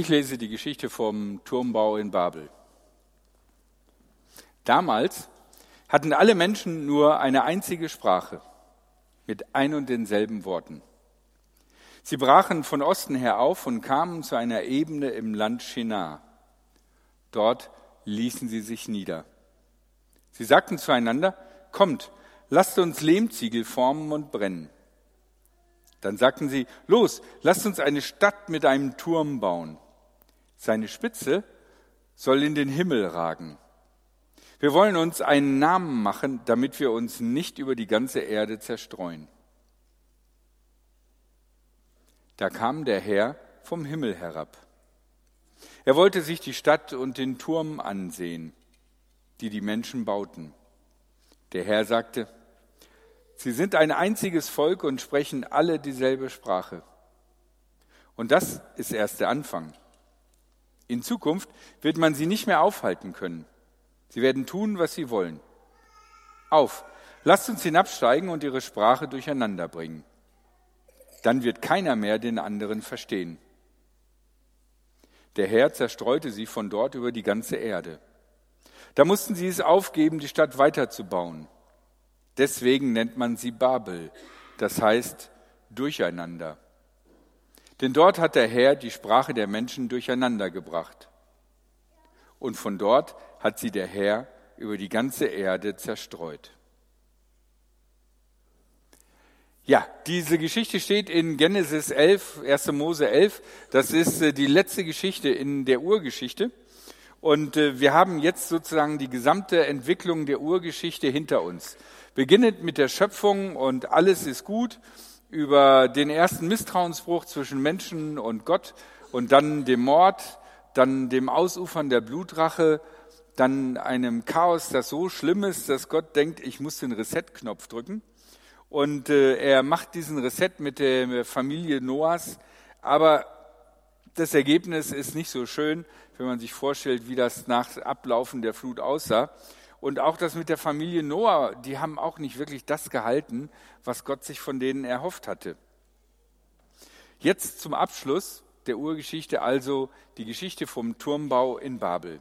Ich lese die Geschichte vom Turmbau in Babel. Damals hatten alle Menschen nur eine einzige Sprache mit ein und denselben Worten. Sie brachen von Osten her auf und kamen zu einer Ebene im Land Shinar. Dort ließen sie sich nieder. Sie sagten zueinander, kommt, lasst uns Lehmziegel formen und brennen. Dann sagten sie, los, lasst uns eine Stadt mit einem Turm bauen. Seine Spitze soll in den Himmel ragen. Wir wollen uns einen Namen machen, damit wir uns nicht über die ganze Erde zerstreuen. Da kam der Herr vom Himmel herab. Er wollte sich die Stadt und den Turm ansehen, die die Menschen bauten. Der Herr sagte, Sie sind ein einziges Volk und sprechen alle dieselbe Sprache. Und das ist erst der Anfang. In Zukunft wird man sie nicht mehr aufhalten können. Sie werden tun, was sie wollen. Auf, lasst uns hinabsteigen und ihre Sprache durcheinander bringen. Dann wird keiner mehr den anderen verstehen. Der Herr zerstreute sie von dort über die ganze Erde. Da mussten sie es aufgeben, die Stadt weiterzubauen. Deswegen nennt man sie Babel, das heißt Durcheinander. Denn dort hat der Herr die Sprache der Menschen durcheinander gebracht. Und von dort hat sie der Herr über die ganze Erde zerstreut. Ja, diese Geschichte steht in Genesis 11, 1. Mose 11. Das ist äh, die letzte Geschichte in der Urgeschichte. Und äh, wir haben jetzt sozusagen die gesamte Entwicklung der Urgeschichte hinter uns. Beginnend mit der Schöpfung und alles ist gut, über den ersten Misstrauensbruch zwischen Menschen und Gott und dann dem Mord, dann dem Ausufern der Blutrache, dann einem Chaos, das so schlimm ist, dass Gott denkt, ich muss den Reset-Knopf drücken. Und äh, er macht diesen Reset mit der Familie Noahs, aber das Ergebnis ist nicht so schön, wenn man sich vorstellt, wie das nach Ablaufen der Flut aussah. Und auch das mit der Familie Noah, die haben auch nicht wirklich das gehalten, was Gott sich von denen erhofft hatte. Jetzt zum Abschluss der Urgeschichte also die Geschichte vom Turmbau in Babel.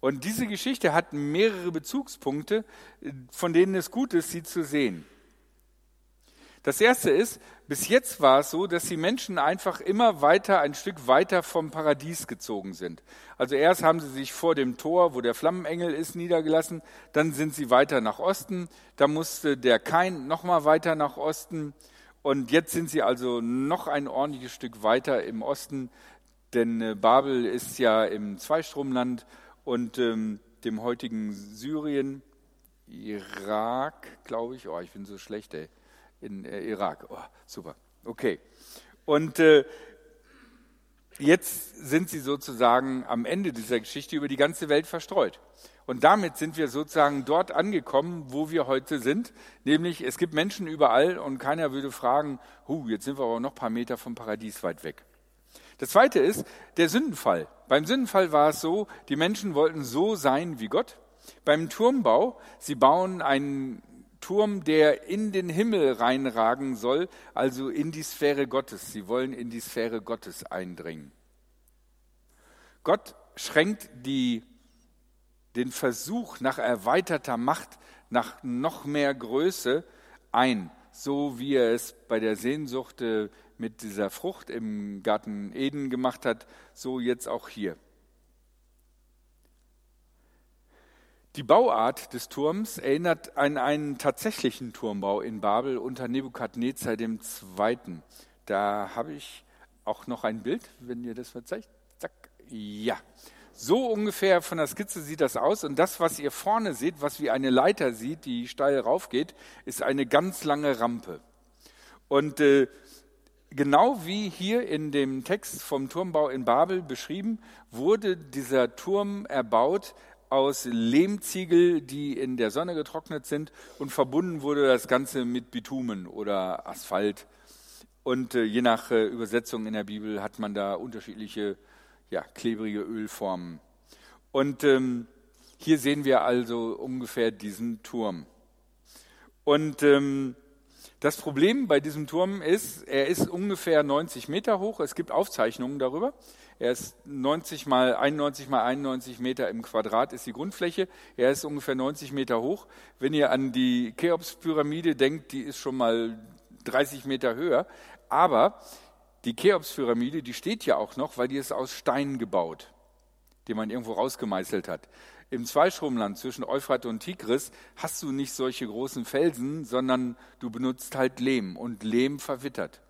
Und diese Geschichte hat mehrere Bezugspunkte, von denen es gut ist, sie zu sehen. Das erste ist, bis jetzt war es so, dass die Menschen einfach immer weiter, ein Stück weiter vom Paradies gezogen sind. Also erst haben sie sich vor dem Tor, wo der Flammenengel ist, niedergelassen, dann sind sie weiter nach Osten, da musste der Kain nochmal weiter nach Osten und jetzt sind sie also noch ein ordentliches Stück weiter im Osten, denn äh, Babel ist ja im Zweistromland und ähm, dem heutigen Syrien, Irak, glaube ich, oh, ich bin so schlecht, ey in äh, Irak. Oh, super. Okay. Und äh, jetzt sind sie sozusagen am Ende dieser Geschichte über die ganze Welt verstreut. Und damit sind wir sozusagen dort angekommen, wo wir heute sind. Nämlich, es gibt Menschen überall und keiner würde fragen, huh, jetzt sind wir aber noch ein paar Meter vom Paradies weit weg. Das zweite ist der Sündenfall. Beim Sündenfall war es so, die Menschen wollten so sein wie Gott. Beim Turmbau, sie bauen einen Turm, der in den Himmel reinragen soll, also in die Sphäre Gottes. Sie wollen in die Sphäre Gottes eindringen. Gott schränkt die, den Versuch nach erweiterter Macht, nach noch mehr Größe ein, so wie er es bei der Sehnsucht äh, mit dieser Frucht im Garten Eden gemacht hat, so jetzt auch hier. Die Bauart des Turms erinnert an einen tatsächlichen Turmbau in Babel unter Nebukadnezar II. Da habe ich auch noch ein Bild, wenn ihr das verzeiht. Zack. Ja. So ungefähr von der Skizze sieht das aus. Und das, was ihr vorne seht, was wie eine Leiter sieht, die steil raufgeht, ist eine ganz lange Rampe. Und äh, genau wie hier in dem Text vom Turmbau in Babel beschrieben, wurde dieser Turm erbaut aus Lehmziegel, die in der Sonne getrocknet sind und verbunden wurde das Ganze mit Bitumen oder Asphalt. Und äh, je nach äh, Übersetzung in der Bibel hat man da unterschiedliche ja, klebrige Ölformen. Und ähm, hier sehen wir also ungefähr diesen Turm. Und ähm, Das Problem bei diesem Turm ist, er ist ungefähr 90 Meter hoch. Es gibt Aufzeichnungen darüber. Er ist 90 mal 91 mal 91 Meter im Quadrat ist die Grundfläche. Er ist ungefähr 90 Meter hoch. Wenn ihr an die Cheops-Pyramide denkt, die ist schon mal 30 Meter höher. Aber die Cheops-Pyramide, die steht ja auch noch, weil die ist aus Stein gebaut, den man irgendwo rausgemeißelt hat. Im Zweistromland zwischen Euphrat und Tigris hast du nicht solche großen Felsen, sondern du benutzt halt Lehm und Lehm verwittert.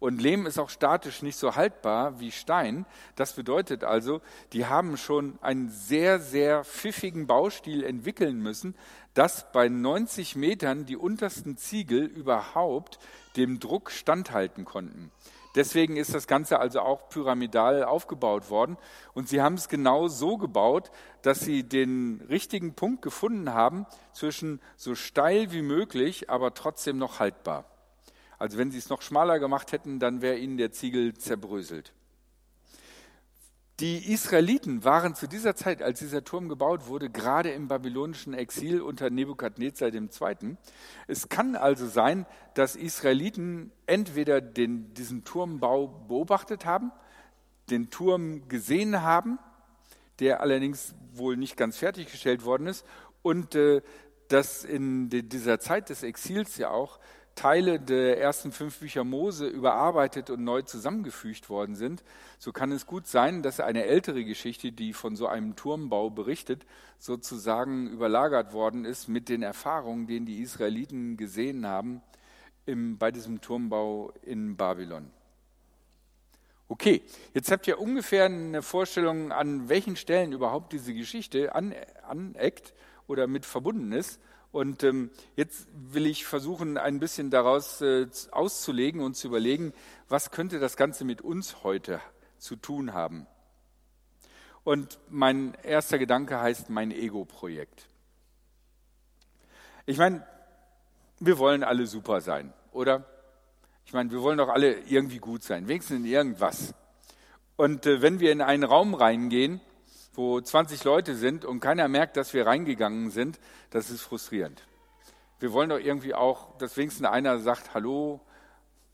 Und Lehm ist auch statisch nicht so haltbar wie Stein. Das bedeutet also, die haben schon einen sehr, sehr pfiffigen Baustil entwickeln müssen, dass bei 90 Metern die untersten Ziegel überhaupt dem Druck standhalten konnten. Deswegen ist das Ganze also auch pyramidal aufgebaut worden. Und sie haben es genau so gebaut, dass sie den richtigen Punkt gefunden haben zwischen so steil wie möglich, aber trotzdem noch haltbar. Also wenn sie es noch schmaler gemacht hätten, dann wäre ihnen der Ziegel zerbröselt. Die Israeliten waren zu dieser Zeit, als dieser Turm gebaut wurde, gerade im babylonischen Exil unter Nebukadnezar II. Es kann also sein, dass Israeliten entweder den, diesen Turmbau beobachtet haben, den Turm gesehen haben, der allerdings wohl nicht ganz fertiggestellt worden ist, und äh, dass in dieser Zeit des Exils ja auch Teile der ersten fünf Bücher Mose überarbeitet und neu zusammengefügt worden sind, so kann es gut sein, dass eine ältere Geschichte, die von so einem Turmbau berichtet, sozusagen überlagert worden ist mit den Erfahrungen, die die Israeliten gesehen haben im, bei diesem Turmbau in Babylon. Okay, jetzt habt ihr ungefähr eine Vorstellung, an welchen Stellen überhaupt diese Geschichte aneckt oder mit verbunden ist. Und ähm, jetzt will ich versuchen, ein bisschen daraus äh, auszulegen und zu überlegen, was könnte das Ganze mit uns heute zu tun haben. Und mein erster Gedanke heißt mein Ego-Projekt. Ich meine, wir wollen alle super sein, oder? Ich meine, wir wollen doch alle irgendwie gut sein, wenigstens in irgendwas. Und äh, wenn wir in einen Raum reingehen, wo 20 Leute sind und keiner merkt, dass wir reingegangen sind, das ist frustrierend. Wir wollen doch irgendwie auch, dass wenigstens einer sagt, hallo,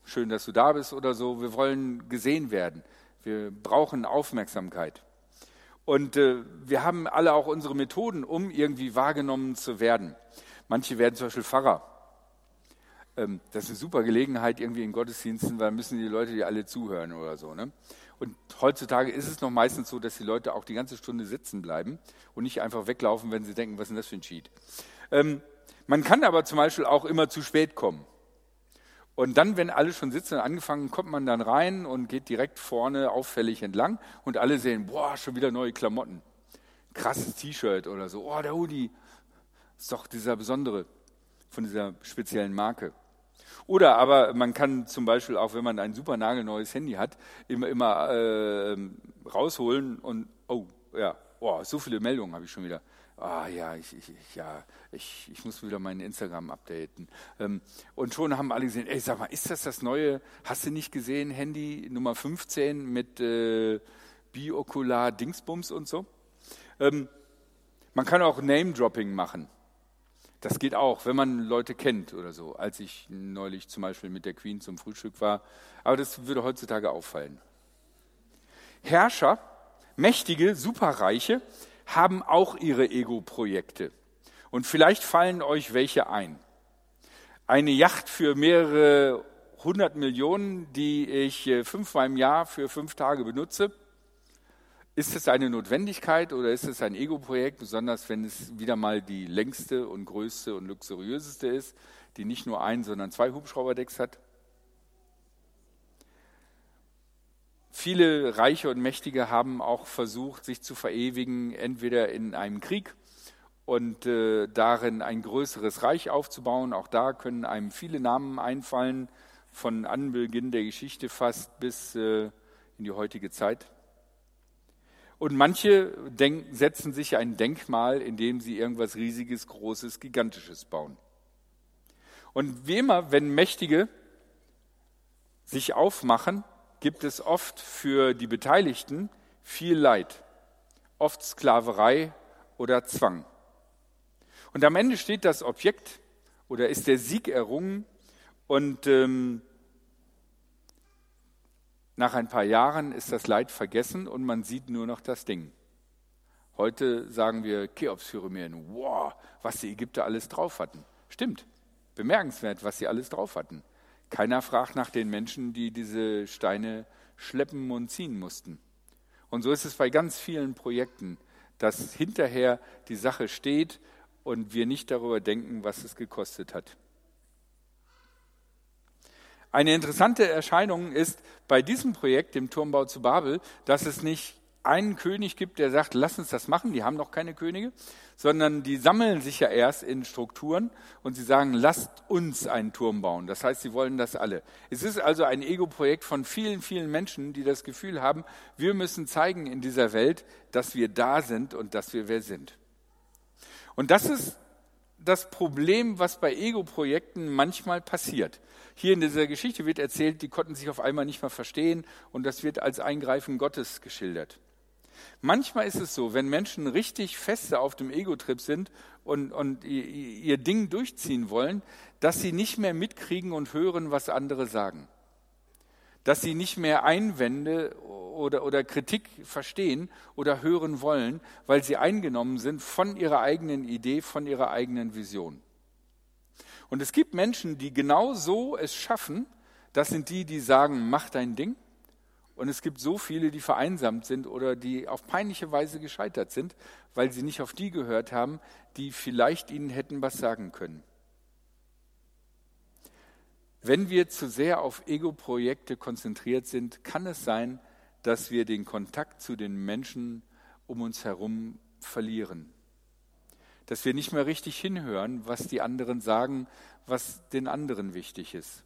schön, dass du da bist oder so. Wir wollen gesehen werden. Wir brauchen Aufmerksamkeit. Und äh, wir haben alle auch unsere Methoden, um irgendwie wahrgenommen zu werden. Manche werden zum Beispiel Pfarrer. Ähm, das ist eine super Gelegenheit irgendwie in Gottesdiensten, weil müssen die Leute dir alle zuhören oder so. Ne? Und heutzutage ist es noch meistens so, dass die Leute auch die ganze Stunde sitzen bleiben und nicht einfach weglaufen, wenn sie denken, was ist denn das für ein Cheat. Ähm, man kann aber zum Beispiel auch immer zu spät kommen. Und dann, wenn alle schon sitzen und angefangen, kommt man dann rein und geht direkt vorne auffällig entlang und alle sehen, boah, schon wieder neue Klamotten. Krasses T-Shirt oder so. Oh, der Hoodie. Ist doch dieser besondere von dieser speziellen Marke. Oder aber man kann zum Beispiel auch, wenn man ein super nagelneues Handy hat, immer, immer äh, rausholen und, oh, ja, oh, so viele Meldungen habe ich schon wieder. Ah ja, ich, ich, ja, ich, ich muss wieder mein Instagram updaten. Ähm, und schon haben alle gesehen, ey, sag mal, ist das das neue, hast du nicht gesehen, Handy Nummer 15 mit äh, Biokular Dingsbums und so? Ähm, man kann auch Name-Dropping machen. Das geht auch, wenn man Leute kennt oder so, als ich neulich zum Beispiel mit der Queen zum Frühstück war. Aber das würde heutzutage auffallen. Herrscher, Mächtige, Superreiche haben auch ihre Ego-Projekte. Und vielleicht fallen euch welche ein. Eine Yacht für mehrere hundert Millionen, die ich äh, fünfmal im Jahr für fünf Tage benutze ist es eine Notwendigkeit oder ist es ein Ego-Projekt, besonders wenn es wieder mal die längste und größte und luxuriöseste ist, die nicht nur ein, sondern zwei Hubschrauberdecks hat? Viele Reiche und Mächtige haben auch versucht, sich zu verewigen, entweder in einem Krieg und äh, darin ein größeres Reich aufzubauen. Auch da können einem viele Namen einfallen, von Anbeginn der Geschichte fast bis äh, in die heutige Zeit. Und manche setzen sich ein Denkmal, indem sie irgendwas Riesiges, Großes, Gigantisches bauen. Und wie immer, wenn Mächtige sich aufmachen, gibt es oft für die Beteiligten viel Leid, oft Sklaverei oder Zwang. Und am Ende steht das Objekt oder ist der Sieg errungen Und ähm, nach ein paar Jahren ist das Leid vergessen und man sieht nur noch das Ding. Heute sagen wir Cheops-Pyramiden, wow, was die Ägypter alles drauf hatten. Stimmt, bemerkenswert, was sie alles drauf hatten. Keiner fragt nach den Menschen, die diese Steine schleppen und ziehen mussten. Und so ist es bei ganz vielen Projekten, dass hinterher die Sache steht und wir nicht darüber denken, was es gekostet hat. Eine interessante Erscheinung ist bei diesem Projekt, dem Turmbau zu Babel, dass es nicht einen König gibt, der sagt, lass uns das machen, die haben noch keine Könige, sondern die sammeln sich ja erst in Strukturen und sie sagen, lasst uns einen Turm bauen. Das heißt, sie wollen das alle. Es ist also ein Ego-Projekt von vielen, vielen Menschen, die das Gefühl haben, wir müssen zeigen in dieser Welt, dass wir da sind und dass wir wer sind. Und das ist das Problem, was bei Ego-Projekten manchmal passiert. Hier in dieser Geschichte wird erzählt, die konnten sich auf einmal nicht mehr verstehen und das wird als Eingreifen Gottes geschildert. Manchmal ist es so, wenn Menschen richtig feste auf dem Ego-Trip sind und, und ihr Ding durchziehen wollen, dass sie nicht mehr mitkriegen und hören, was andere sagen. Dass sie nicht mehr Einwände oder, oder Kritik verstehen oder hören wollen, weil sie eingenommen sind von ihrer eigenen Idee, von ihrer eigenen Vision. Und es gibt Menschen, die genau so es schaffen, das sind die, die sagen, mach dein Ding. Und es gibt so viele, die vereinsamt sind oder die auf peinliche Weise gescheitert sind, weil sie nicht auf die gehört haben, die vielleicht ihnen hätten was sagen können. Wenn wir zu sehr auf Ego-Projekte konzentriert sind, kann es sein, dass wir den Kontakt zu den Menschen um uns herum verlieren. Dass wir nicht mehr richtig hinhören, was die anderen sagen, was den anderen wichtig ist.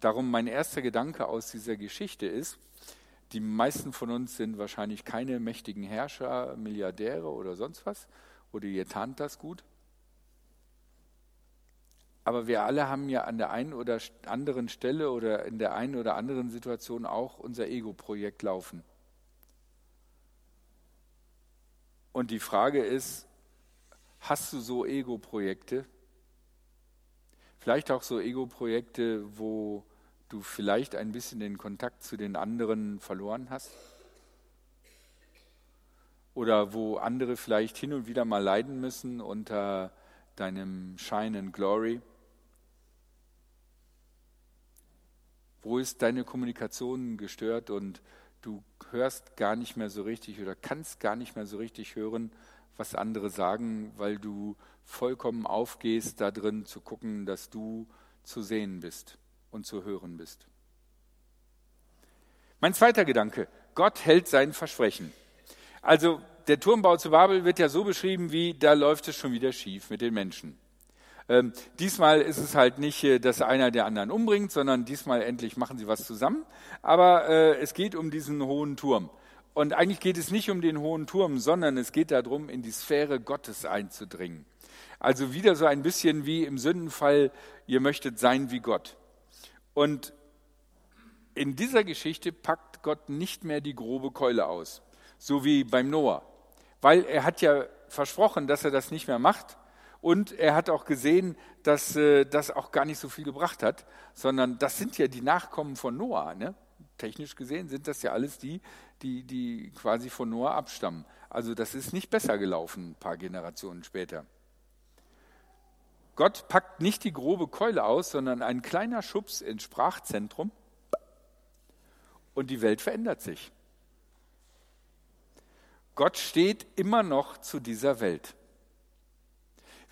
Darum mein erster Gedanke aus dieser Geschichte ist, die meisten von uns sind wahrscheinlich keine mächtigen Herrscher, Milliardäre oder sonst was, oder ihr tarnt das gut. Aber wir alle haben ja an der einen oder anderen Stelle oder in der einen oder anderen Situation auch unser Ego-Projekt laufen. Und die Frage ist, hast du so Ego-Projekte? Vielleicht auch so Ego-Projekte, wo du vielleicht ein bisschen den Kontakt zu den anderen verloren hast? Oder wo andere vielleicht hin und wieder mal leiden müssen unter deinem Shine and Glory? Wo ist deine Kommunikation gestört und du hörst gar nicht mehr so richtig oder kannst gar nicht mehr so richtig hören, was andere sagen, weil du vollkommen aufgehst, da drin zu gucken, dass du zu sehen bist und zu hören bist. Mein zweiter Gedanke, Gott hält sein Versprechen. Also der Turmbau zu Babel wird ja so beschrieben wie, da läuft es schon wieder schief mit den Menschen. Ähm, diesmal ist es halt nicht, äh, dass einer der anderen umbringt, sondern diesmal endlich machen sie was zusammen. Aber äh, es geht um diesen hohen Turm. Und eigentlich geht es nicht um den hohen Turm, sondern es geht darum, in die Sphäre Gottes einzudringen. Also wieder so ein bisschen wie im Sündenfall, ihr möchtet sein wie Gott. Und in dieser Geschichte packt Gott nicht mehr die grobe Keule aus, so wie beim Noah, weil er hat ja versprochen, dass er das nicht mehr macht und er hat auch gesehen, dass äh, das auch gar nicht so viel gebracht hat, sondern das sind ja die Nachkommen von Noah. Ne? Technisch gesehen sind das ja alles die, die, die quasi von Noah abstammen. Also das ist nicht besser gelaufen, ein paar Generationen später. Gott packt nicht die grobe Keule aus, sondern ein kleiner Schubs ins Sprachzentrum und die Welt verändert sich. Gott steht immer noch zu dieser Welt.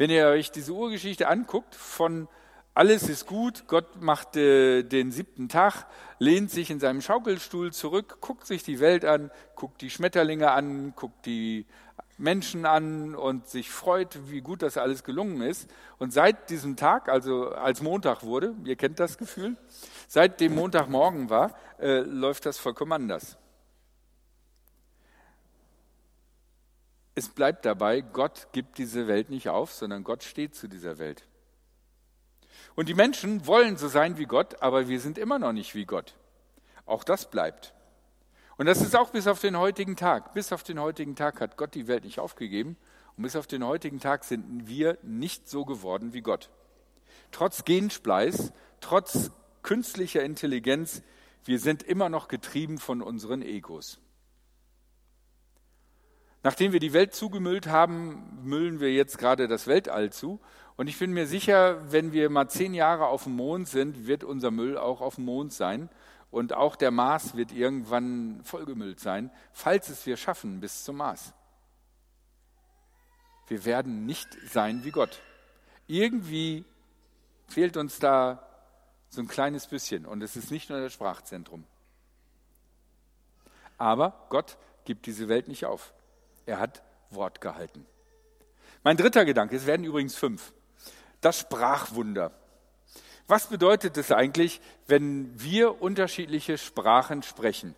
Wenn ihr euch diese Urgeschichte anguckt, von alles ist gut, Gott macht äh, den siebten Tag, lehnt sich in seinem Schaukelstuhl zurück, guckt sich die Welt an, guckt die Schmetterlinge an, guckt die Menschen an und sich freut, wie gut das alles gelungen ist. Und seit diesem Tag, also als Montag wurde, ihr kennt das Gefühl, seit dem Montagmorgen war, äh, läuft das vollkommen anders. Es bleibt dabei, Gott gibt diese Welt nicht auf, sondern Gott steht zu dieser Welt. Und die Menschen wollen so sein wie Gott, aber wir sind immer noch nicht wie Gott. Auch das bleibt. Und das ist auch bis auf den heutigen Tag. Bis auf den heutigen Tag hat Gott die Welt nicht aufgegeben. Und bis auf den heutigen Tag sind wir nicht so geworden wie Gott. trotz Genspleiß, trotz künstlicher Intelligenz, wir sind immer noch getrieben von unseren Egos. Nachdem wir die Welt zugemüllt haben, müllen wir jetzt gerade das Weltall zu. Und ich bin mir sicher, wenn wir mal zehn Jahre auf dem Mond sind, wird unser Müll auch auf dem Mond sein. Und auch der Mars wird irgendwann vollgemüllt sein, falls es wir schaffen bis zum Mars. Wir werden nicht sein wie Gott. Irgendwie fehlt uns da so ein kleines bisschen. Und es ist nicht nur das Sprachzentrum. Aber Gott gibt diese Welt nicht auf. Er hat Wort gehalten. Mein dritter Gedanke, es werden übrigens fünf. Das Sprachwunder. Was bedeutet es eigentlich, wenn wir unterschiedliche Sprachen sprechen?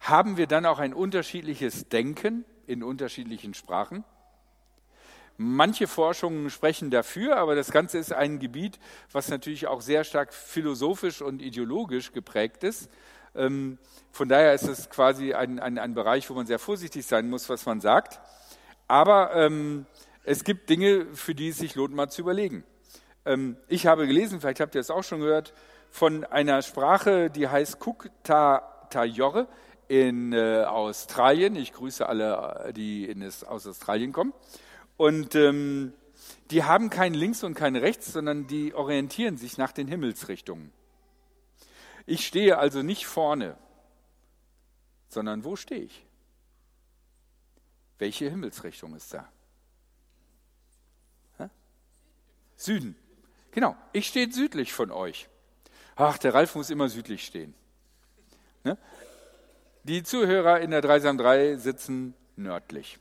Haben wir dann auch ein unterschiedliches Denken in unterschiedlichen Sprachen? Manche Forschungen sprechen dafür, aber das Ganze ist ein Gebiet, was natürlich auch sehr stark philosophisch und ideologisch geprägt ist. Ähm, von daher ist es quasi ein, ein, ein Bereich, wo man sehr vorsichtig sein muss, was man sagt. Aber ähm, es gibt Dinge, für die es sich lohnt, mal zu überlegen. Ähm, ich habe gelesen, vielleicht habt ihr es auch schon gehört, von einer Sprache, die heißt Kuktayore in äh, Australien. Ich grüße alle, die in aus Australien kommen. Und ähm, die haben kein Links und kein Rechts, sondern die orientieren sich nach den Himmelsrichtungen. Ich stehe also nicht vorne, sondern wo stehe ich? Welche Himmelsrichtung ist da? Hä? Süden. Genau, ich stehe südlich von euch. Ach, der Ralf muss immer südlich stehen. Ne? Die Zuhörer in der 3 sitzen nördlich.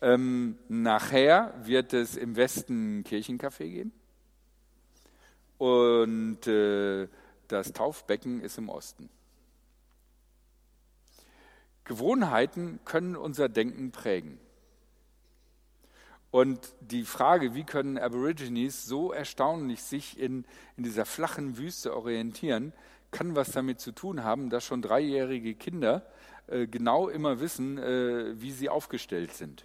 Ähm, nachher wird es im Westen ein Kirchencafé geben. Und äh, das Taufbecken ist im Osten. Gewohnheiten können unser Denken prägen. Und die Frage, wie können Aborigines so erstaunlich sich in, in dieser flachen Wüste orientieren, kann was damit zu tun haben, dass schon dreijährige Kinder äh, genau immer wissen, äh, wie sie aufgestellt sind.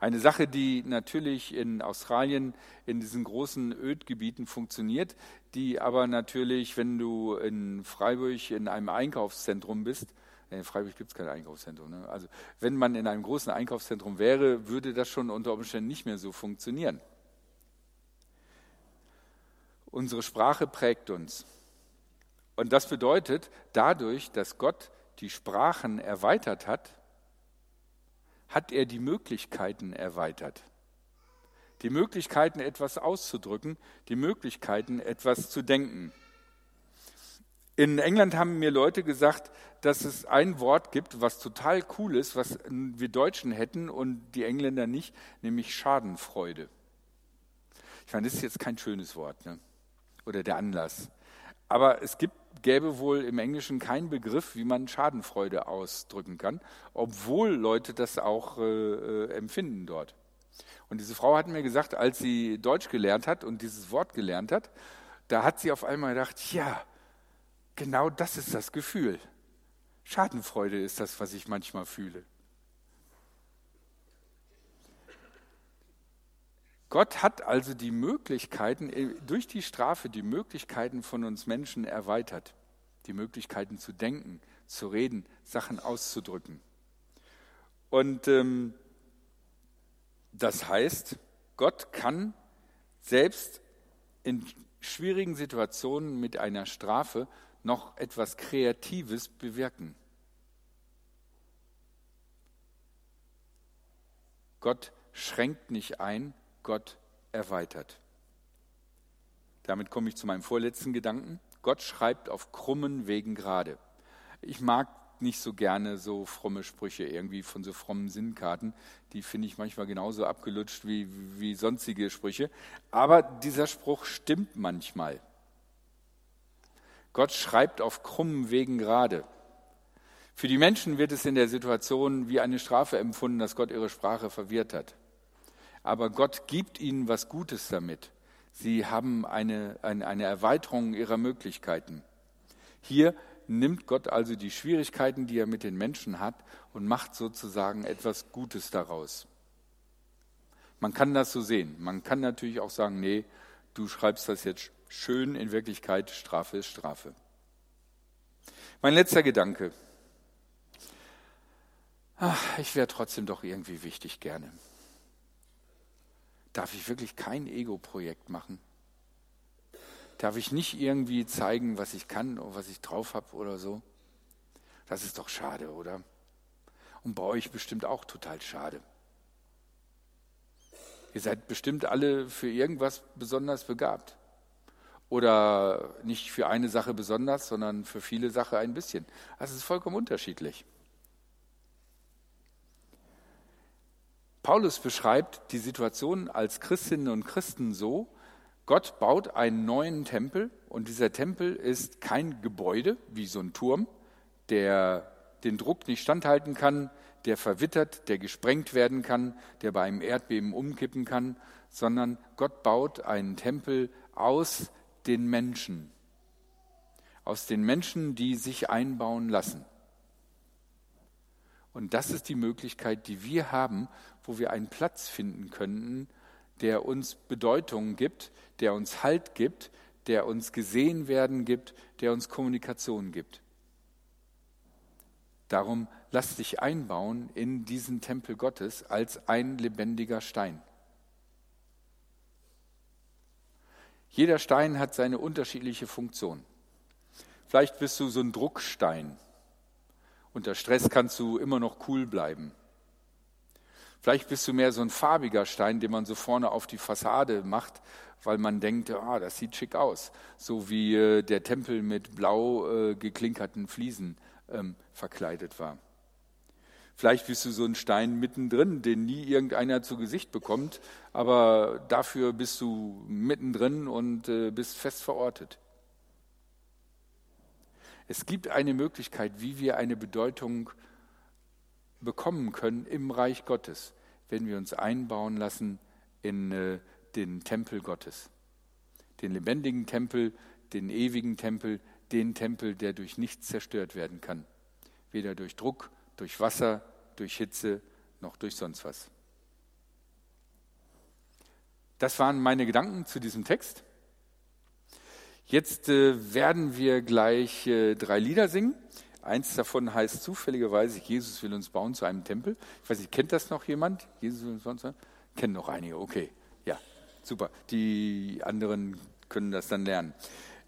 Eine Sache, die natürlich in Australien in diesen großen Ödgebieten funktioniert, die aber natürlich, wenn du in Freiburg in einem Einkaufszentrum bist, in Freiburg gibt es kein Einkaufszentrum. Ne? Also wenn man in einem großen Einkaufszentrum wäre, würde das schon unter Umständen nicht mehr so funktionieren. Unsere Sprache prägt uns. Und das bedeutet, dadurch, dass Gott die Sprachen erweitert hat, hat er die Möglichkeiten erweitert. Die Möglichkeiten, etwas auszudrücken, die Möglichkeiten, etwas zu denken. In England haben mir Leute gesagt, dass es ein Wort gibt, was total cool ist, was wir Deutschen hätten und die Engländer nicht, nämlich Schadenfreude. Ich meine, das ist jetzt kein schönes Wort, ne? oder der Anlass. Aber es gibt, gäbe wohl im Englischen keinen Begriff, wie man Schadenfreude ausdrücken kann, obwohl Leute das auch äh, äh, empfinden dort. Und diese Frau hat mir gesagt, als sie Deutsch gelernt hat und dieses Wort gelernt hat, da hat sie auf einmal gedacht, ja, genau das ist das Gefühl. Schadenfreude ist das, was ich manchmal fühle. Gott hat also die Möglichkeiten, äh, durch die Strafe die Möglichkeiten von uns Menschen erweitert. Die Möglichkeiten zu denken, zu reden, Sachen auszudrücken. Und ähm, das heißt, Gott kann selbst in schwierigen Situationen mit einer Strafe noch etwas Kreatives bewirken. Gott schränkt nicht ein, Gott erweitert. Damit komme ich zu meinem vorletzten Gedanken. Gott schreibt auf krummen Wegen gerade. Ich mag nicht so gerne so fromme Sprüche irgendwie von so frommen Sinnkarten. Die finde ich manchmal genauso abgelutscht wie, wie sonstige Sprüche. Aber dieser Spruch stimmt manchmal. Gott schreibt auf krummen Wegen gerade. Für die Menschen wird es in der Situation wie eine Strafe empfunden, dass Gott ihre Sprache verwirrt hat aber Gott gibt ihnen was Gutes damit. Sie haben eine, eine, eine Erweiterung ihrer Möglichkeiten. Hier nimmt Gott also die Schwierigkeiten, die er mit den Menschen hat, und macht sozusagen etwas Gutes daraus. Man kann das so sehen. Man kann natürlich auch sagen, nee, du schreibst das jetzt schön, in Wirklichkeit Strafe ist Strafe. Mein letzter Gedanke. Ach, ich wäre trotzdem doch irgendwie wichtig gerne. Darf ich wirklich kein Ego-Projekt machen? Darf ich nicht irgendwie zeigen, was ich kann oder was ich drauf habe oder so? Das ist doch schade, oder? Und bei euch bestimmt auch total schade. Ihr seid bestimmt alle für irgendwas besonders begabt. Oder nicht für eine Sache besonders, sondern für viele Sachen ein bisschen. Das ist vollkommen unterschiedlich. Paulus beschreibt die Situation als Christinnen und Christen so, Gott baut einen neuen Tempel und dieser Tempel ist kein Gebäude wie so ein Turm, der den Druck nicht standhalten kann, der verwittert, der gesprengt werden kann, der bei einem Erdbeben umkippen kann, sondern Gott baut einen Tempel aus den Menschen, aus den Menschen, die sich einbauen lassen. Und das ist die Möglichkeit, die wir haben, wo wir einen Platz finden könnten, der uns Bedeutung gibt, der uns Halt gibt, der uns gesehen werden gibt, der uns Kommunikation gibt. Darum lass dich einbauen in diesen Tempel Gottes als ein lebendiger Stein. Jeder Stein hat seine unterschiedliche Funktion. Vielleicht bist du so ein Druckstein. Unter Stress kannst du immer noch cool bleiben. Vielleicht bist du mehr so ein farbiger Stein, den man so vorne auf die Fassade macht, weil man denkt, ah, das sieht schick aus. So wie äh, der Tempel mit blau äh, geklinkerten Fliesen ähm, verkleidet war. Vielleicht bist du so ein Stein mittendrin, den nie irgendeiner zu Gesicht bekommt, aber dafür bist du mittendrin und äh, bist fest verortet. Es gibt eine Möglichkeit, wie wir eine Bedeutung bekommen können im Reich Gottes, wenn wir uns einbauen lassen in äh, den Tempel Gottes. Den lebendigen Tempel, den ewigen Tempel, den Tempel, der durch nichts zerstört werden kann. Weder durch Druck, durch Wasser, durch Hitze, noch durch sonst was. Das waren meine Gedanken zu diesem Text. Jetzt äh, werden wir gleich äh, drei Lieder singen. Eins davon heißt zufälligerweise, Jesus will uns bauen zu einem Tempel. Ich weiß nicht, kennt das noch jemand? Jesus will uns bauen zu einem Kennen noch einige, okay. Ja, super. Die anderen können das dann lernen.